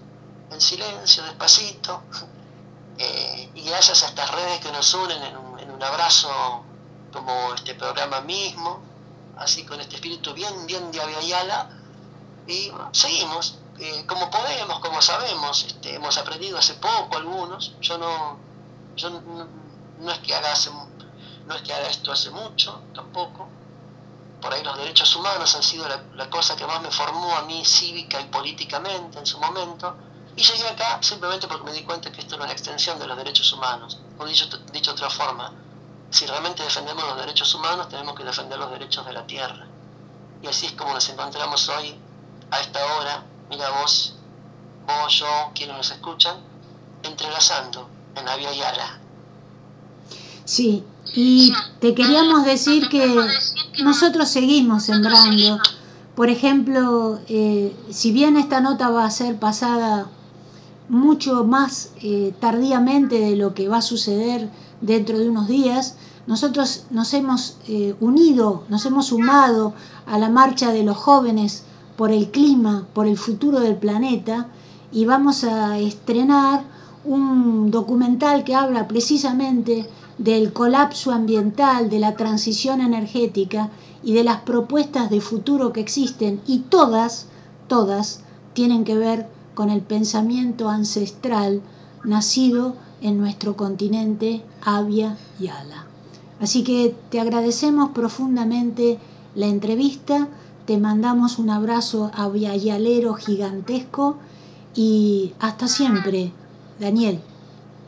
en silencio, despacito, eh, y gracias a estas redes que nos unen en un, en un abrazo como este programa mismo, así con este espíritu bien, bien de Aviala, y seguimos, eh, como podemos, como sabemos, este, hemos aprendido hace poco algunos, yo no, yo no, es que haga no es que haga esto hace mucho, tampoco, por ahí los derechos humanos han sido la, cosa que más me formó a mí cívica y políticamente en su momento, y llegué acá simplemente porque me di cuenta que esto era una extensión de los derechos humanos, o dicho, dicho de otra forma, si realmente defendemos los derechos humanos, tenemos que defender los derechos de la tierra. Y así es como nos encontramos hoy, a esta hora, mira vos, vos, yo, quienes nos escuchan, entrelazando en la vía Yala. Sí, Y te queríamos decir que nosotros seguimos sembrando. Por ejemplo, eh, si bien esta nota va a ser pasada mucho más eh, tardíamente de lo que va a suceder dentro de unos días, nosotros nos hemos eh, unido, nos hemos sumado a la marcha de los jóvenes por el clima, por el futuro del planeta, y vamos a estrenar un documental que habla precisamente del colapso ambiental, de la transición energética y de las propuestas de futuro que existen y todas, todas tienen que ver con el pensamiento ancestral nacido en nuestro continente Avia Yala. Así que te agradecemos profundamente la entrevista, te mandamos un abrazo aviayalero gigantesco y hasta siempre, Daniel.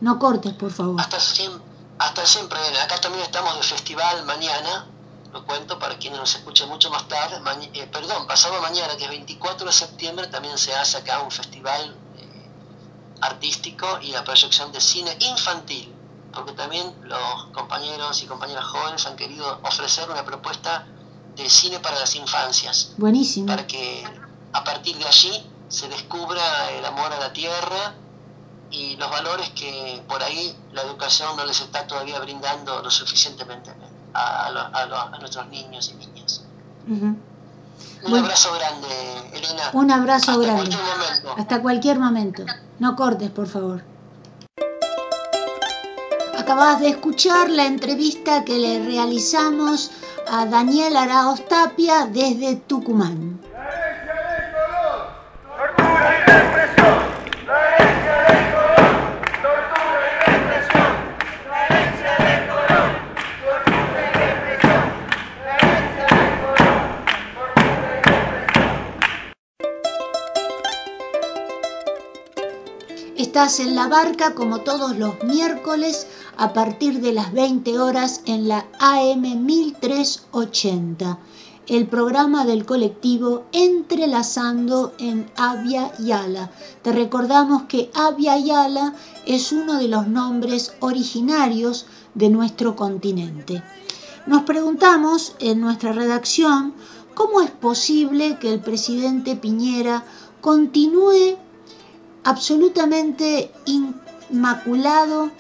No cortes, por favor. Hasta siempre, hasta siempre. Acá también estamos de festival mañana, lo cuento para quienes nos escuchen mucho más tarde. Eh, perdón, pasado mañana, que es 24 de septiembre, también se hace acá un festival artístico y la proyección de cine infantil porque también los compañeros y compañeras jóvenes han querido ofrecer una propuesta de cine para las infancias. Buenísimo. Para que a partir de allí se descubra el amor a la tierra y los valores que por ahí la educación no les está todavía brindando lo suficientemente a, nuestros niños y niñas. Un abrazo grande, Elena. Un abrazo grande. Hasta cualquier momento. No cortes, por favor. Acabas de escuchar la entrevista que le realizamos a Daniel Araoz Tapia desde Tucumán. Estás en la barca como todos los miércoles a partir de las 20 horas en la AM 1380, el programa del colectivo Entrelazando en Avia Yala. Te recordamos que Avia Yala es uno de los nombres originarios de nuestro continente. Nos preguntamos en nuestra redacción cómo es posible que el presidente Piñera continúe absolutamente inmaculado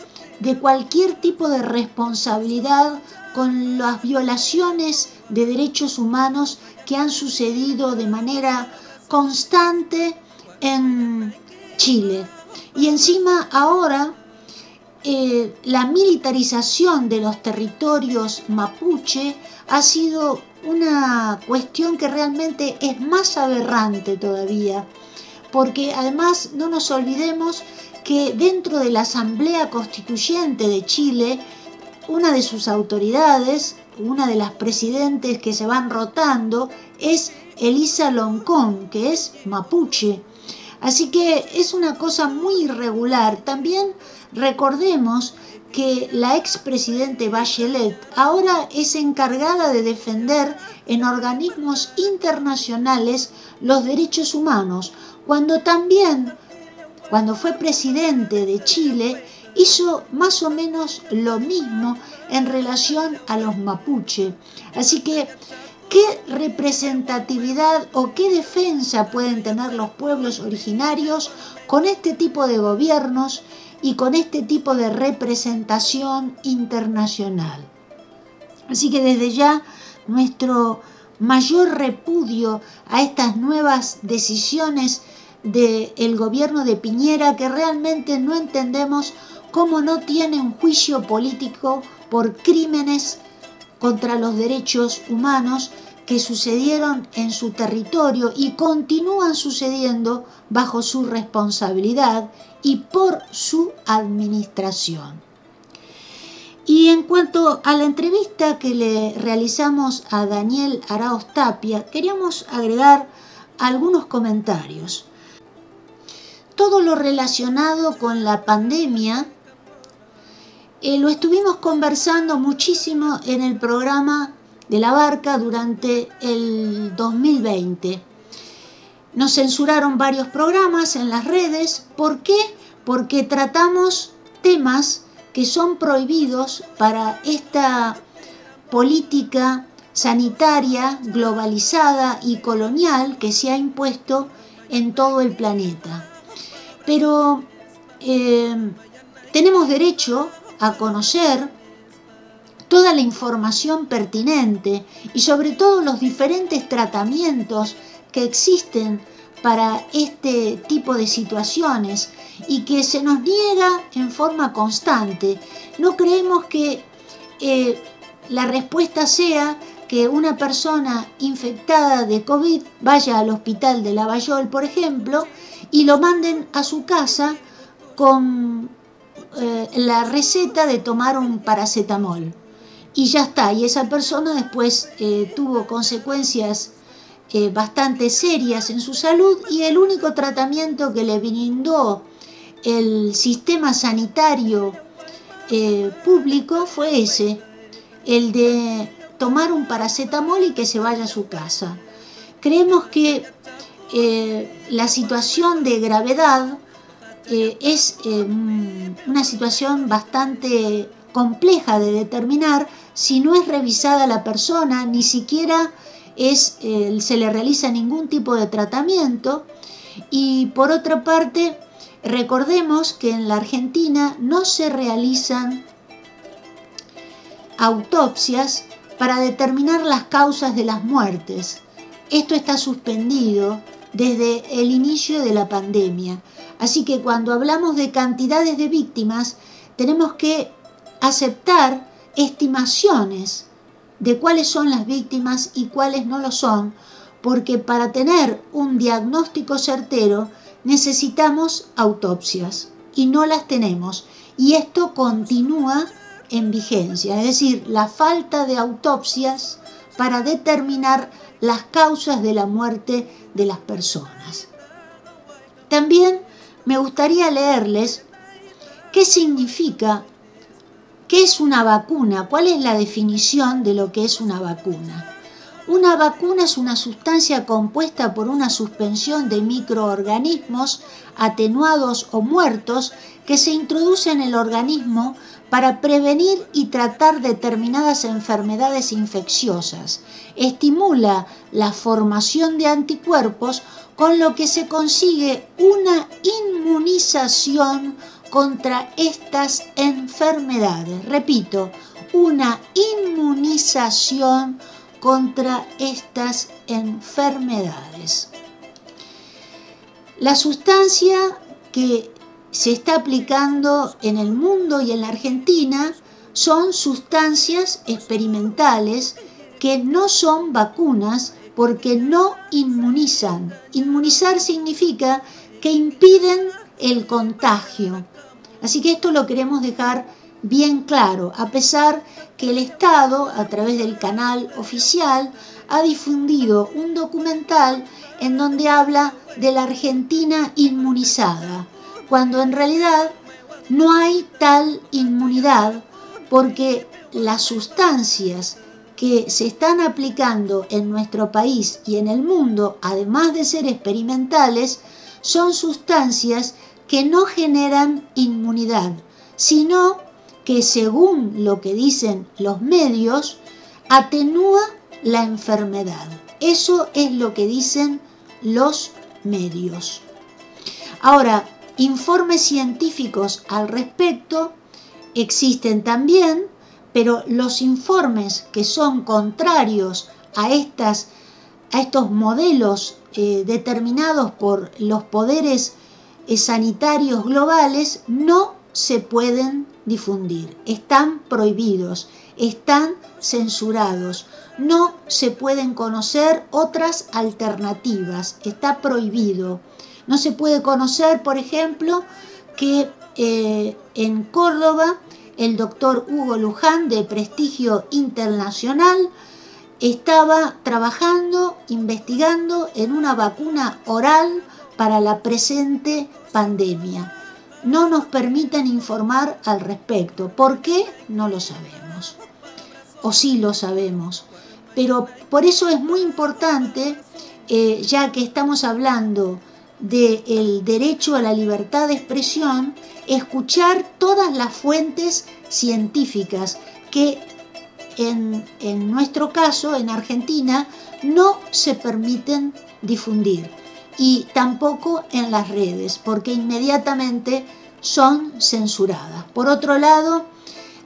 de cualquier tipo de responsabilidad con las violaciones de derechos humanos que han sucedido de manera constante en Chile. Y encima ahora eh, la militarización de los territorios mapuche ha sido una cuestión que realmente es más aberrante todavía porque además no nos olvidemos que dentro de la Asamblea Constituyente de Chile, una de sus autoridades, una de las presidentes que se van rotando, es Elisa Loncón, que es mapuche. Así que es una cosa muy irregular. También recordemos que la expresidente Bachelet ahora es encargada de defender en organismos internacionales los derechos humanos, cuando también, cuando fue presidente de Chile, hizo más o menos lo mismo en relación a los mapuche. Así que, ¿qué representatividad o qué defensa pueden tener los pueblos originarios con este tipo de gobiernos y con este tipo de representación internacional? Así que desde ya nuestro mayor repudio a estas nuevas decisiones del gobierno de Piñera que realmente no entendemos cómo no tiene un juicio político por crímenes contra los derechos humanos que sucedieron en su territorio y continúan sucediendo bajo su responsabilidad y por su administración. Y en cuanto a la entrevista que le realizamos a Daniel Araoz Tapia, queríamos agregar algunos comentarios todo lo relacionado con la pandemia eh, lo estuvimos conversando muchísimo en el programa de la barca durante el 2020. Nos censuraron varios programas en las redes. ¿Por qué? Porque tratamos temas que son prohibidos para esta política sanitaria globalizada y colonial que se ha impuesto en todo el planeta. Pero eh, tenemos derecho a conocer toda la información pertinente y sobre todo los diferentes tratamientos que existen para este tipo de situaciones y que se nos niega en forma constante. No creemos que eh, la respuesta sea que una persona infectada de COVID vaya al hospital de Lavallol, por ejemplo, y lo manden a su casa con eh, la receta de tomar un paracetamol. Y ya está, y esa persona después eh, tuvo consecuencias eh, bastante serias en su salud y el único tratamiento que le brindó el sistema sanitario público fue ese, el de tomar un paracetamol y que se vaya a su casa. Creemos que eh, la situación de gravedad eh, es eh, una situación bastante compleja de determinar si no es revisada la persona, ni siquiera se le realiza ningún tipo de tratamiento. Y por otra parte, recordemos que en la Argentina no se realizan autopsias para determinar las causas de las muertes. Esto está suspendido desde el inicio de la pandemia. Así que cuando hablamos de cantidades de víctimas, tenemos que aceptar estimaciones de cuáles son las víctimas y cuáles no lo son, porque para tener un diagnóstico certero necesitamos autopsias y no las tenemos. Y esto continúa en vigencia, es decir, la falta de autopsias para determinar las causas de la muerte de las personas. También me gustaría leerles qué significa, qué es una vacuna, cuál es la definición de lo que es una vacuna. Una vacuna es una sustancia compuesta por una suspensión de microorganismos atenuados o muertos que se introduce en el organismo para prevenir y tratar determinadas enfermedades infecciosas. Estimula la formación de anticuerpos con lo que se consigue una inmunización contra estas enfermedades. Repito, una inmunización contra estas enfermedades. La sustancia que se está aplicando en el mundo y en la Argentina son sustancias experimentales que no son vacunas porque no inmunizan. Inmunizar significa que impiden el contagio. Así que esto lo queremos dejar bien claro, a pesar que el Estado, a través del canal oficial, ha difundido un documental en donde habla de la Argentina inmunizada cuando en realidad no hay tal inmunidad porque las sustancias que se están aplicando en nuestro país y en el mundo, además de ser experimentales, son sustancias que no generan inmunidad, sino que según lo que dicen los medios, atenúa la enfermedad. Eso es lo que dicen los medios. Ahora, Informes científicos al respecto existen también, pero los informes que son contrarios a, estas, a estos modelos eh, determinados por los poderes eh, sanitarios globales no se pueden difundir, están prohibidos, están censurados, no se pueden conocer otras alternativas, está prohibido. No se puede conocer, por ejemplo, que eh, en Córdoba el doctor Hugo Luján, de prestigio internacional, estaba trabajando, investigando en una vacuna oral para la presente pandemia. No nos permiten informar al respecto. ¿Por qué? No lo sabemos. O sí lo sabemos. Pero por eso es muy importante, eh, ya que estamos hablando del derecho a la libertad de expresión escuchar todas las fuentes científicas que en, en nuestro caso, en Argentina, no se permiten difundir y tampoco en las redes, porque inmediatamente son censuradas. Por otro lado,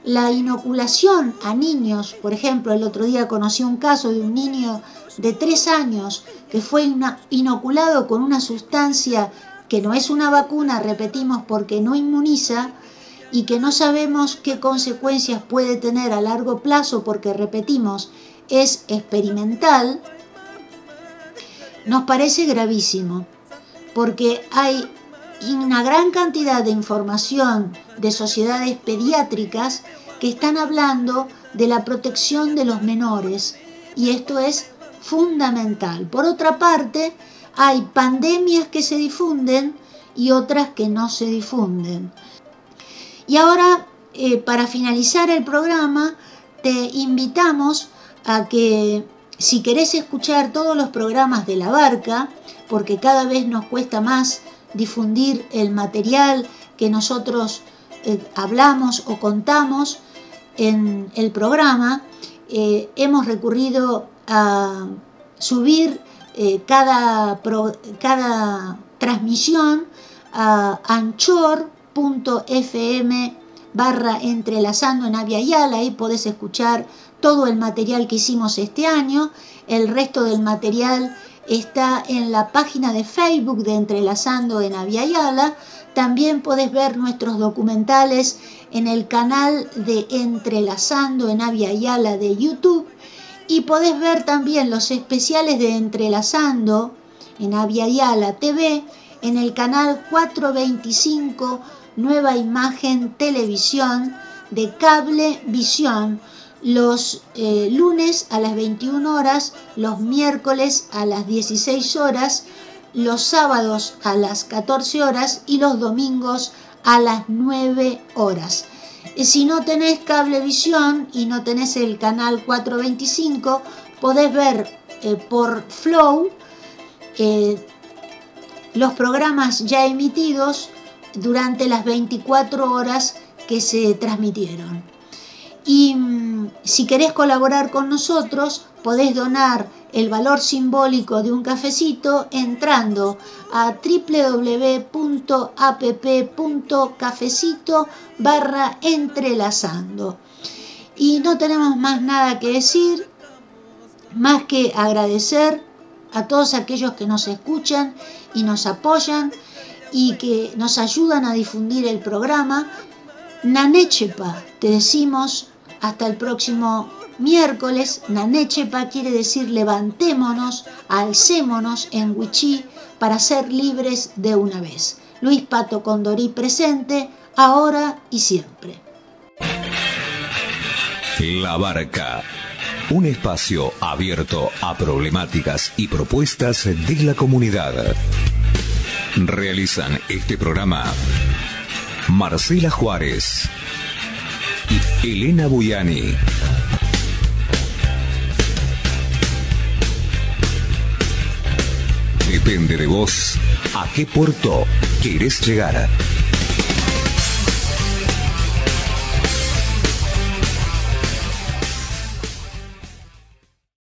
la inoculación a niños, por ejemplo, el otro día conocí un caso de un niño de tres años que fue inoculado con una sustancia que no es una vacuna, repetimos, porque no inmuniza y que no sabemos qué consecuencias puede tener a largo plazo porque, repetimos, es experimental, nos parece gravísimo, porque hay una gran cantidad de información de sociedades pediátricas que están hablando de la protección de los menores y esto es fundamental. Por otra parte, hay pandemias que se difunden y otras que no se difunden. Y ahora, eh, para finalizar el programa, te invitamos a que si querés escuchar todos los programas de la barca, porque cada vez nos cuesta más difundir el material que nosotros eh, hablamos o contamos en el programa, eh, hemos recurrido a subir eh, cada, cada transmisión a anchor.fm barra entrelazando en Avia Yala, ahí podés escuchar todo el material que hicimos este año, el resto del material está en la página de Facebook de Entrelazando en Aviala. También podés ver nuestros documentales en el canal de Entrelazando en Aviala de YouTube. Y podés ver también los especiales de Entrelazando en Aviala TV en el canal 425 Nueva Imagen Televisión de Cable Visión los eh, lunes a las 21 horas, los miércoles a las 16 horas, los sábados a las 14 horas y los domingos a las 9 horas. Si no tenés cablevisión y no tenés el canal 425, podés ver eh, por Flow eh, los programas ya emitidos durante las 24 horas que se transmitieron. Y mm, si querés colaborar con nosotros, podés donar el valor simbólico de un cafecito entrando a www.app.cafecito barra entrelazando. Y no tenemos más nada que decir, más que agradecer a todos aquellos que nos escuchan y nos apoyan y que nos ayudan a difundir el programa. Nanechepa, te decimos hasta el próximo miércoles. Nanechepa quiere decir levantémonos, alcémonos en Huichí para ser libres de una vez. Luis Pato Condorí presente, ahora y siempre. La Barca. Un espacio abierto a problemáticas y propuestas de la comunidad. Realizan este programa Marcela Juárez. Elena Buyani. Depende de vos a qué puerto quieres llegar.